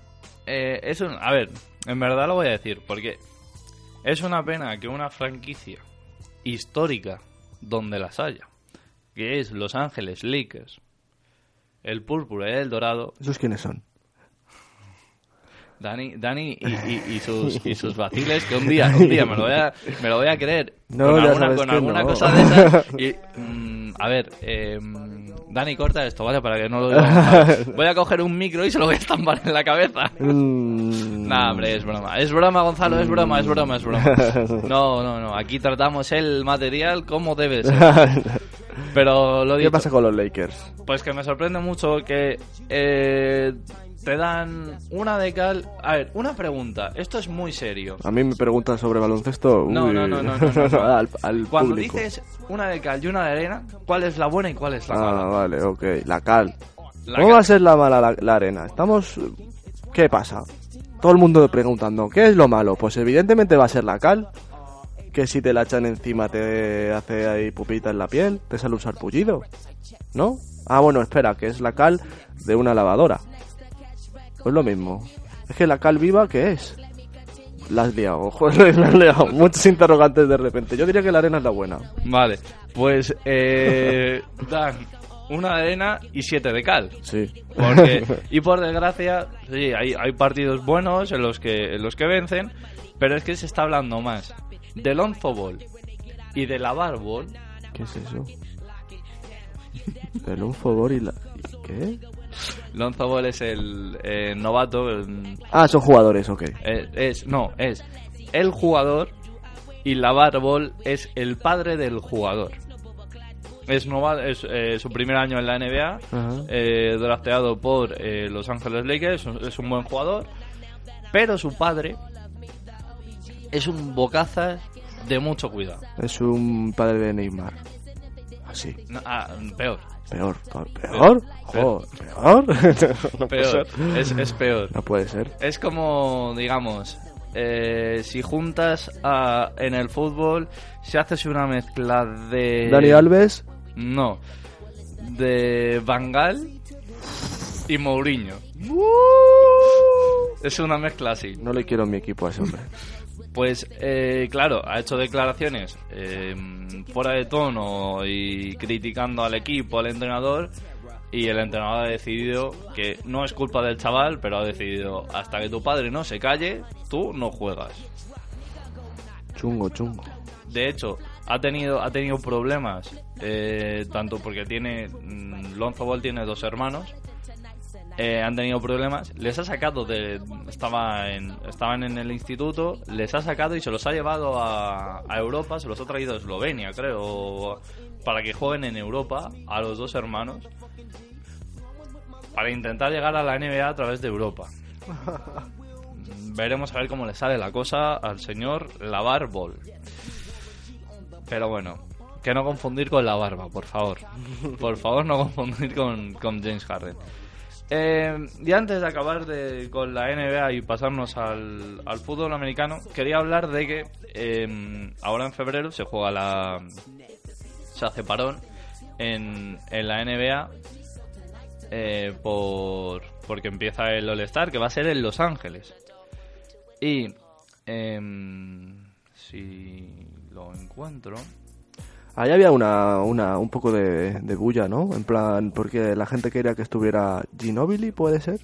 eh, es un. A ver, en verdad lo voy a decir, porque es una pena que una franquicia histórica, donde las haya, que es Los Ángeles Lakers, el púrpura y el dorado, ¿Esos quiénes son? Dani, Dani y, y- y sus, y sus vaciles, que un día, un día me lo voy a, me lo voy a creer No, con alguna, con alguna no. cosa de esas. Y, mm, a ver, eh, Dani, corta esto, ¿vale? Para que no lo diga. Voy a coger un micro y se lo voy a estampar en la cabeza. Mm, Nah, hombre, es broma. Es broma, Gonzalo, es broma, es broma, es broma. No, no, no. Aquí tratamos el material como debe ser. Pero lo ¿Qué dicho, pasa con los Lakers? pues que me sorprende mucho que eh, te dan una de cal. A ver, una pregunta. Esto es muy serio. A mí me preguntan sobre baloncesto. No, uy, no, no, no, no, no, no. al, al Cuando público. dices una de cal y una de arena, ¿cuál es la buena y cuál es la Ah, mala? vale, ok. La cal. La ¿Cómo cal- va a ser la mala la, la arena? Estamos... ¿Qué pasa? Todo el mundo preguntando, ¿qué es lo malo? Pues evidentemente va a ser la cal. Que si te la echan encima te hace ahí pupita en la piel, te sale un sarpullido. ¿No? Ah, bueno, espera, que es la cal de una lavadora. Pues lo mismo. Es que la cal viva, ¿qué es? La has liado, joder, la has liado. Muchos interrogantes de repente. Yo diría que la arena es la buena. Vale, pues eh, dan una de arena y siete de cal. Sí. Porque, y por desgracia, sí, hay, hay partidos buenos en los que en los que vencen, pero es que se está hablando más del onzo ball y de la bar ball. ¿Qué es eso? El un favor y la... ¿y ¿Qué? Lonzo Ball es el eh, novato, el- Ah, son jugadores, ok. eh, es, no, es el jugador y la bar ball es el padre del jugador. Es, nova- es eh, su primer año en la NBA, eh, drafteado por Los Ángeles Lakers, es un buen jugador, pero su padre es un bocazas de mucho cuidado. Es un padre de Neymar. Así. No, ah, peor. Peor. ¿Peor? ¿Peor? no, puede Peor. ser. Es, es peor. No puede ser. Es como, digamos, eh, si juntas a- en el fútbol, si haces una mezcla de... Dani Alves, No. De Bangal y Mourinho. Es una mezcla así. no le quiero en mi equipo a ese hombre. Pues, eh, claro, ha hecho declaraciones eh, fuera de tono y criticando al equipo, al entrenador. Y el entrenador ha decidido que no es culpa del chaval, pero ha decidido hasta que tu padre no se calle, tú no juegas. Chungo, chungo. De hecho, ha tenido, ha tenido problemas, eh, tanto porque tiene. mm, Lonzo Ball tiene dos hermanos. Eh, han tenido problemas. Les ha sacado de. Estaba en, estaban en el instituto. Les ha sacado y se los ha llevado a, a Europa. Se los ha traído a Eslovenia, creo. Para que jueguen en Europa a los dos hermanos. Para intentar llegar a la NBA a través de Europa. Veremos a ver cómo le sale la cosa al señor Lavar Ball. Pero bueno, que no confundir con la barba, por favor. Por favor, no confundir con, con James Harden. Eh, y antes de acabar de- con la NBA y pasarnos al, fútbol americano, quería hablar de que eh, ahora en febrero se juega la. se hace parón en, en la NBA eh, por, porque empieza el All-Star, que va a ser en Los Ángeles. Y. em, si lo encuentro. Ahí había una, una, un poco de, de bulla, ¿no? En plan, porque la gente quería que estuviera Ginobili, puede ser.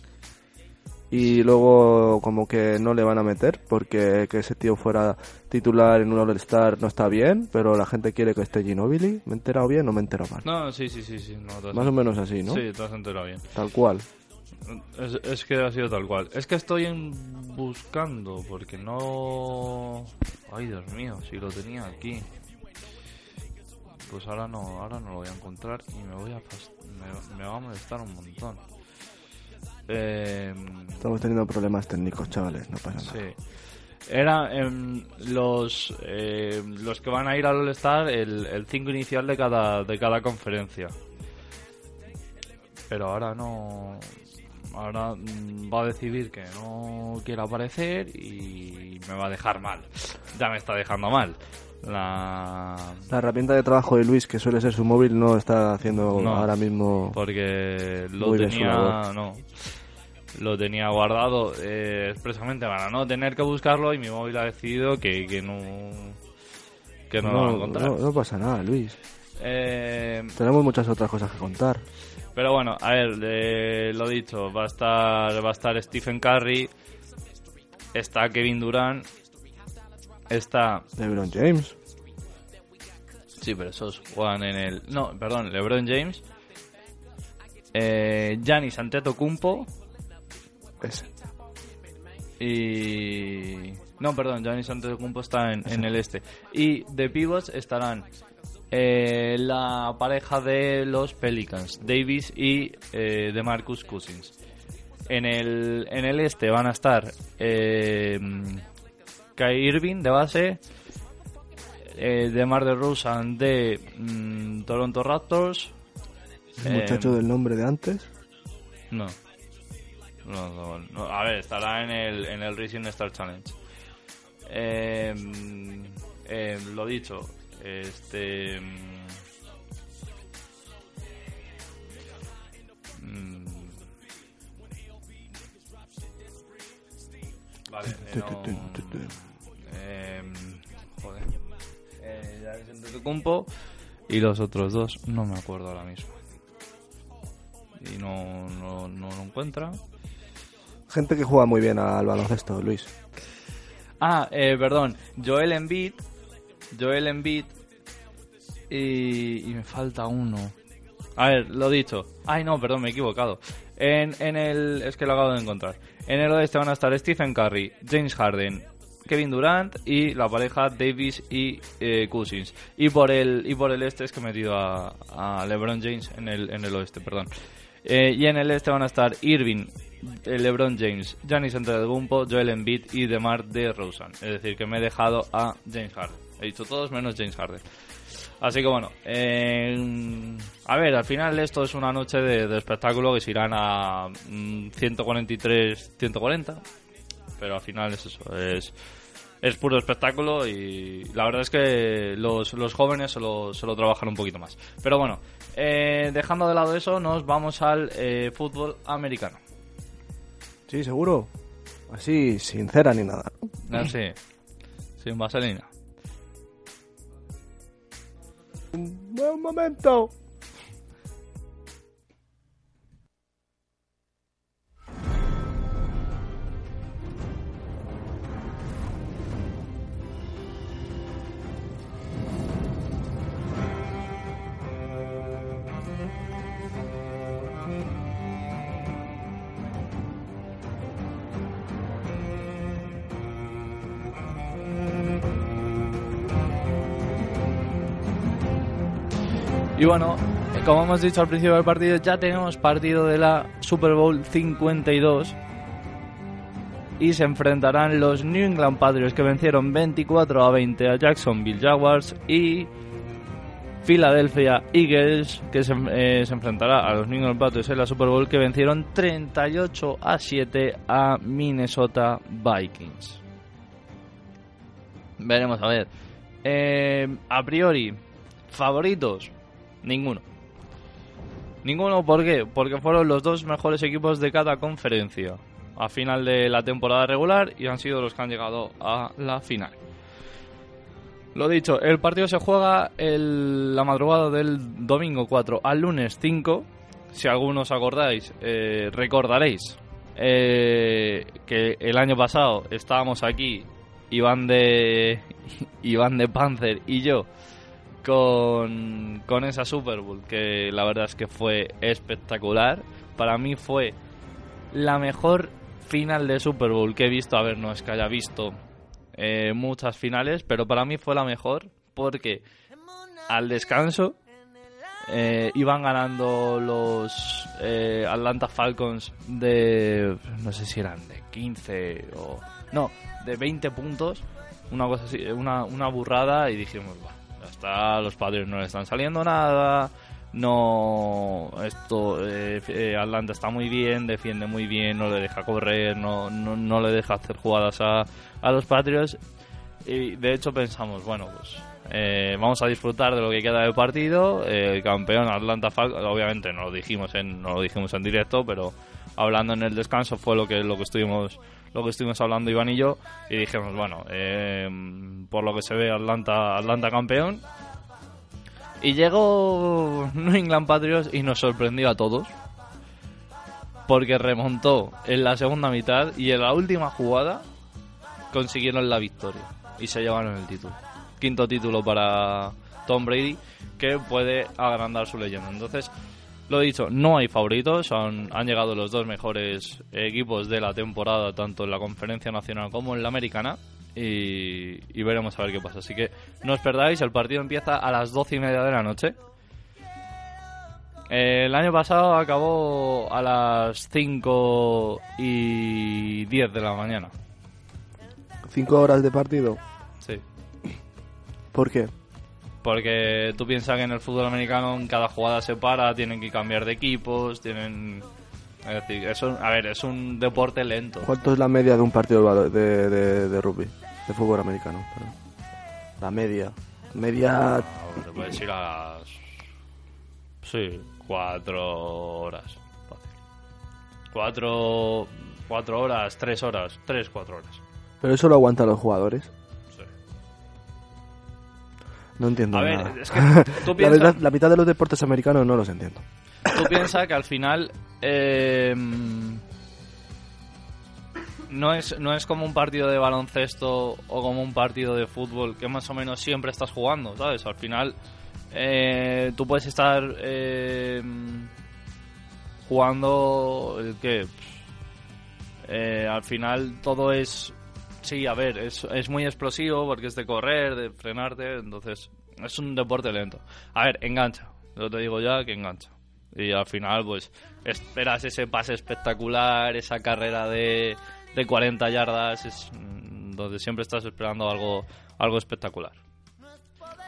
Y luego como que no le van a meter porque que ese tío fuera titular en un All-Star no está bien, pero la gente quiere que esté Ginobili. ¿Me he enterado bien o me he enterado mal? No, sí, sí, sí, sí. no, has- Más o menos así, ¿no? Sí, te has enterado bien. Tal cual. Es, es que ha sido tal cual. Es que estoy en- buscando porque no. Ay, Dios mío, si lo tenía aquí. Pues ahora no, ahora no lo voy a encontrar y me voy a me, me va a molestar un montón. Eh, Estamos teniendo problemas técnicos, chavales, no pasa nada. sí. Era em, los eh, los que van a ir al All Star el 5 inicial de cada de cada conferencia. Pero ahora no ahora mm, va a decidir que no quiere aparecer y me va a dejar mal. Ya me está dejando mal. La La herramienta de trabajo de Luis, que suele ser su móvil, no está haciendo No. ahora mismo... porque lo tenía no lo tenía guardado eh, expresamente para no tener que buscarlo y mi móvil ha decidido que, que no que no, lo va a encontrar no- no pasa nada, Luis. Eh, Tenemos muchas otras cosas que contar. pero bueno a ver eh, lo dicho va a estar va a estar Stephen Curry está Kevin Durant está LeBron James. Sí, pero esos juegan en el. No, perdón, LeBron James. Eh, Giannis Antetokounmpo Ese. y. No, perdón, Giannis Antetokounmpo está en, en el este. Y de pivots estarán eh, la pareja de los Pelicans, Davis y eh, de Marcus Cousins. En el, en el este van a estar eh, Kai Irving de base, eh, DeMar DeRozan de mm, Toronto Raptors. El muchacho eh, del nombre de antes. No. No, no, no. A ver, estará en el, en el Rising Star Challenge. Eh, eh, lo dicho, este. mm, mm, Vale, eh, no, Antetokounmpo y los otros dos no me acuerdo ahora mismo y no, no, no lo encuentra. Gente que juega muy bien al baloncesto, Luis. Ah, eh, perdón, Joel Embiid, Joel Embiid y, y me falta uno. A ver, lo dicho. Ay, no, perdón, me he equivocado. En, en el... Es que lo acabo de encontrar. En el oeste van a estar Stephen Curry, James Harden, Kevin Durant y la pareja Davis y eh, Cousins. Y por el y por el este es que he metido a, LeBron James en el, en el oeste, perdón. Eh, y en el este van a estar Irving, eh, LeBron James, Giannis Antetokounmpo, Joel Embiid y DeMar DeRozan. Es decir, que me he dejado a James Harden. He dicho todos menos James Harden. Así que bueno, a ver, al final esto es una noche de, espectáculo que se irán a mm, 143-140, pero al final es eso, es, es puro espectáculo y la verdad es que los, los jóvenes se lo, se lo trabajan un poquito más. Pero bueno, eh, dejando de lado eso, nos vamos al eh, fútbol americano. Sí, seguro. Así, sincera ni nada. Así, sin vaselina. Un momento. Y bueno, como hemos dicho al principio del partido, ya tenemos partido de la Super Bowl 52. Y se enfrentarán los New England Patriots que vencieron 24 a 20 a Jacksonville Jaguars y Philadelphia Eagles que se, eh, se enfrentará a los New England Patriots en la Super Bowl que vencieron 38 a 7 a Minnesota Vikings. Veremos a ver. Eh, a priori, favoritos, Ninguno. Ninguno, ¿por qué? Porque fueron los dos mejores equipos de cada conferencia a final de la temporada regular y han sido los que han llegado a la final. Lo dicho, el partido se juega el- la madrugada del domingo 4 al lunes 5. Si algunos acordáis, eh, recordaréis eh, que el año pasado estábamos aquí, Iván de, Iván de Panzer y yo, con, con esa Super Bowl, que la verdad es que fue espectacular. Para mí fue la mejor final de Super Bowl que he visto. A ver, no es que haya visto eh, muchas finales, pero para mí fue la mejor porque al descanso eh, iban ganando los eh, Atlanta Falcons de, no sé si eran de 15 o... No, de 20 puntos, una cosa así, una, una burrada y dijimos, "Buah, ya está, los padres no le están saliendo nada, no, esto, eh, eh, Atlanta está muy bien, defiende muy bien, no le deja correr, no, no, no le deja hacer jugadas a, a los Patriots. Y de hecho pensamos, bueno, pues eh, vamos a disfrutar de lo que queda del partido. el campeón Atlanta Falcons, obviamente no lo dijimos en, no lo dijimos en directo, pero hablando en el descanso fue lo que lo que estuvimos lo que estuvimos hablando Iván y yo y dijimos, bueno, eh, por lo que se ve Atlanta Atlanta campeón. Y llegó New England Patriots y nos sorprendió a todos. Porque remontó en la segunda mitad y en la última jugada consiguieron la victoria y se llevaron el título. Quinto título para Tom Brady que puede agrandar su leyenda. Entonces, lo dicho, no hay favoritos, han, han llegado los dos mejores equipos de la temporada, tanto en la conferencia nacional como en la americana. Y, y veremos a ver qué pasa. Así que no os perdáis, el partido empieza a las doce y media de la noche. El año pasado acabó a las 5 y 10 de la mañana. Cinco horas de partido. Sí. ¿Por qué? Porque tú piensas que en el fútbol americano en cada jugada se para, tienen que cambiar de equipos, tienen... Es decir, es un- a ver, es un deporte lento. ¿Cuánto es la media de un partido de, de, rugby? De fútbol americano. perdón. La media. Media. Te puedes ir a las... Sí, cuatro horas. Fácil. Cuatro... Cuatro horas, tres horas, tres, cuatro horas. Pero eso lo aguantan los jugadores. No entiendo A ver, nada. es que tú la, piensas... verdad, la mitad de los deportes americanos no los entiendo. Tú piensas que al final eh, no, es, no es como un partido de baloncesto o como un partido de fútbol que más o menos siempre estás jugando, ¿sabes? Al final eh, tú puedes estar eh, jugando el que eh, al final todo es sí a ver es, es muy explosivo porque es de correr de frenarte entonces es un deporte lento. A ver engancha yo te digo ya que engancha. Y al final pues esperas ese pase espectacular esa carrera de, de 40 yardas es mm, donde siempre estás esperando algo algo espectacular.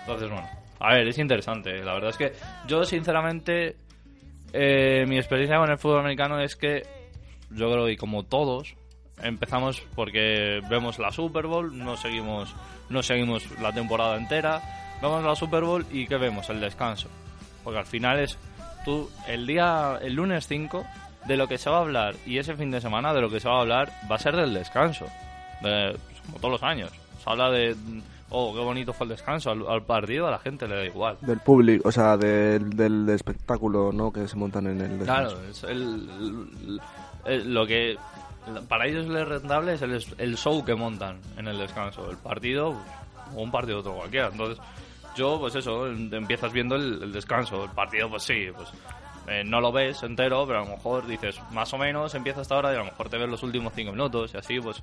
Entonces bueno A ver, es interesante. La verdad es que yo, sinceramente, eh, mi experiencia con el fútbol americano es que yo creo que como todos empezamos porque vemos la Super Bowl, no seguimos, no seguimos la temporada entera, vemos la Super Bowl y ¿qué vemos? El descanso. Porque al final es tú el día, el lunes 5, de lo que se va a hablar y ese fin de semana de lo que se va a hablar va a ser del descanso. De- pues, como todos los años. Se habla de, oh, qué bonito fue el descanso. Al, al partido a la gente le da igual. Del público, o sea, del, del espectáculo, ¿no? Que se montan en el descanso. Claro, es el, el- el- lo que para ellos les rentable es el, el show que montan en el descanso. El partido o un partido otro cualquiera. Entonces, yo, pues eso, empiezas viendo el, el descanso. El partido, pues sí, pues eh, no lo ves entero, pero a lo mejor dices, más o menos empieza hasta ahora y a lo mejor te ves los últimos cinco minutos y así, pues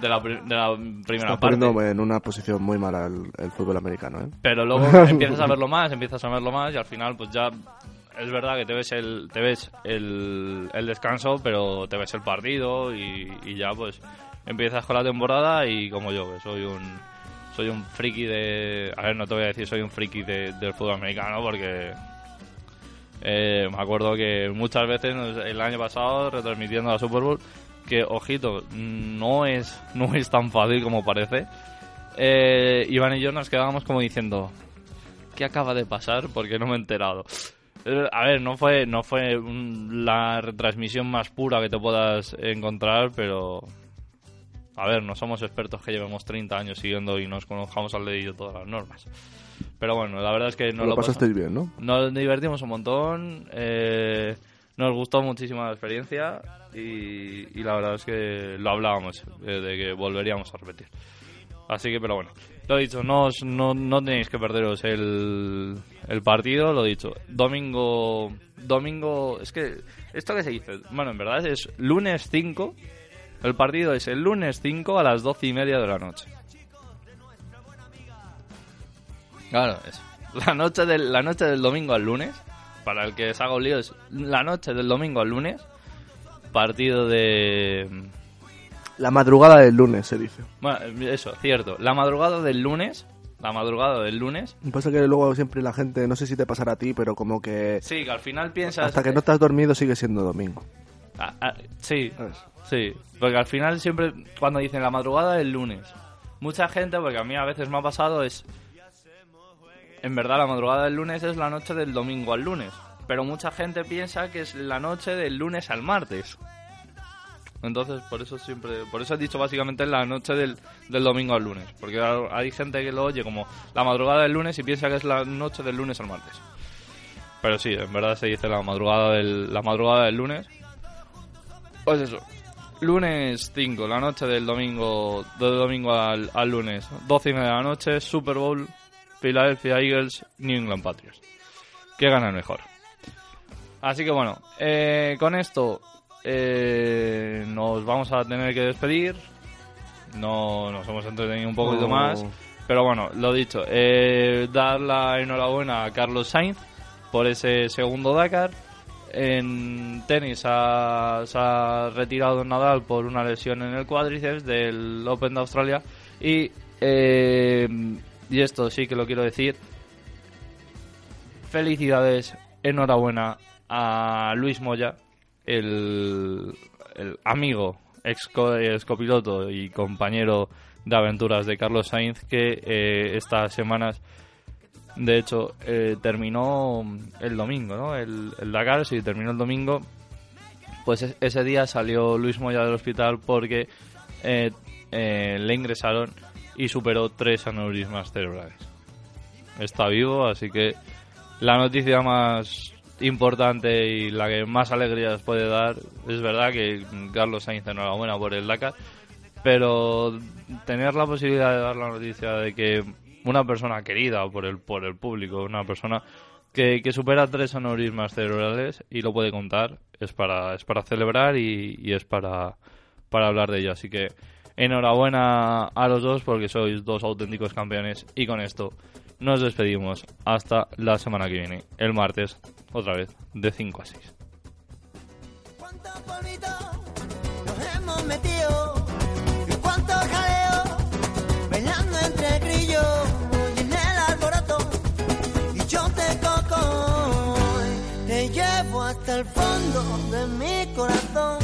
de la, de la primera Está parte. en una posición muy mala el, el fútbol americano, ¿eh? Pero luego empiezas a verlo más, empiezas a verlo más y al final pues ya es verdad que te ves el te ves el, el descanso, pero te ves el partido y, y ya pues empiezas con la temporada y como yo, que soy un soy un friki de a ver, no te voy a decir soy un friki de- del fútbol americano porque eh, me acuerdo que muchas veces el año pasado retransmitiendo la Super Bowl que ojito, no es no es tan fácil como parece eh, Iván y yo nos quedábamos como diciendo ¿qué acaba de pasar? Porque no me he enterado. Eh, A ver, no fue, no fue un- la retransmisión más pura que te puedas encontrar, pero... A ver, no somos expertos que llevemos 30 años siguiendo y nos conozcamos al dedillo todas las normas. Pero bueno, la verdad es que no lo, lo, pasasteis pasamos- bien, ¿no? Nos divertimos un montón, eh, nos gustó muchísimo la experiencia y, y la verdad es que lo hablábamos, eh, de que volveríamos a repetir. Así que, pero bueno, lo dicho, no, no, no tenéis que perderos el, el partido, lo dicho. Domingo, domingo, es que, ¿esto que se dice? Bueno, en verdad es lunes 5, el partido es el lunes 5 a las 12 y media de la noche. Claro, es la noche del, la noche del domingo al lunes, para el que se haga un lío, es la noche del domingo al lunes, partido de... La madrugada del lunes, se dice. Bueno, eso, cierto. La madrugada del lunes. La madrugada del lunes. Pasa que luego siempre la gente, no sé si te pasará a ti, pero como que Sí, que al final piensas. hasta que no has dormido sigue siendo domingo. Ah, ah, sí, ¿sabes? sí. Porque al final siempre, cuando dicen la madrugada del lunes, mucha gente, porque a mí a veces me ha pasado, es. En verdad, la madrugada del lunes es la noche del domingo al lunes. Pero mucha gente piensa que es la noche del lunes al martes. Entonces, por eso siempre, por eso he dicho básicamente la noche del, del domingo al lunes. Porque hay gente que lo oye como la madrugada del lunes y piensa que es la noche del lunes al martes. Pero sí, en verdad se dice la madrugada del, la madrugada del lunes. Pues eso. Lunes 5, la noche del domingo, del domingo al, al lunes. 12 y media de la noche, Super Bowl, Philadelphia Eagles, New England Patriots. ¿Qué gana el mejor? Así que bueno, eh, con esto eh, nos vamos a tener que despedir. No nos hemos entretenido un poquito No. más. Pero bueno, lo dicho, eh, dar la enhorabuena a Carlos Sainz por ese segundo Dakar. En tenis ha- se ha retirado Nadal por una lesión en el cuádriceps del Open de Australia. Y, eh, y esto sí que lo quiero decir. Felicidades, enhorabuena a Luis Moya, el, amigo, ex, co- ex copiloto y compañero de aventuras de Carlos Sainz, que eh, estas semanas, de hecho, eh, terminó el domingo, ¿no? El, Dakar, sí, terminó el domingo. Pues es- ese día salió Luis Moya del hospital porque eh, eh, le ingresaron y superó tres aneurismas cerebrales. Está vivo, así que la noticia más importante y la que más alegrías puede dar. Es verdad que Carlos Sainz enhorabuena por el Dakar pero tener la posibilidad de dar la noticia de que una persona querida por el por el público una persona que, que supera tres aneurismas cerebrales y lo puede contar es para es para celebrar y, es para para hablar de ello. Así que enhorabuena a los dos porque sois dos auténticos campeones y con esto nos despedimos hasta la semana que viene, el martes, otra vez, de 5 a 6. nos hemos metido? ¿Cuánto jaleo? Bailando entre grillos y en el. Y yo te llevo hasta el fondo de mi corazón.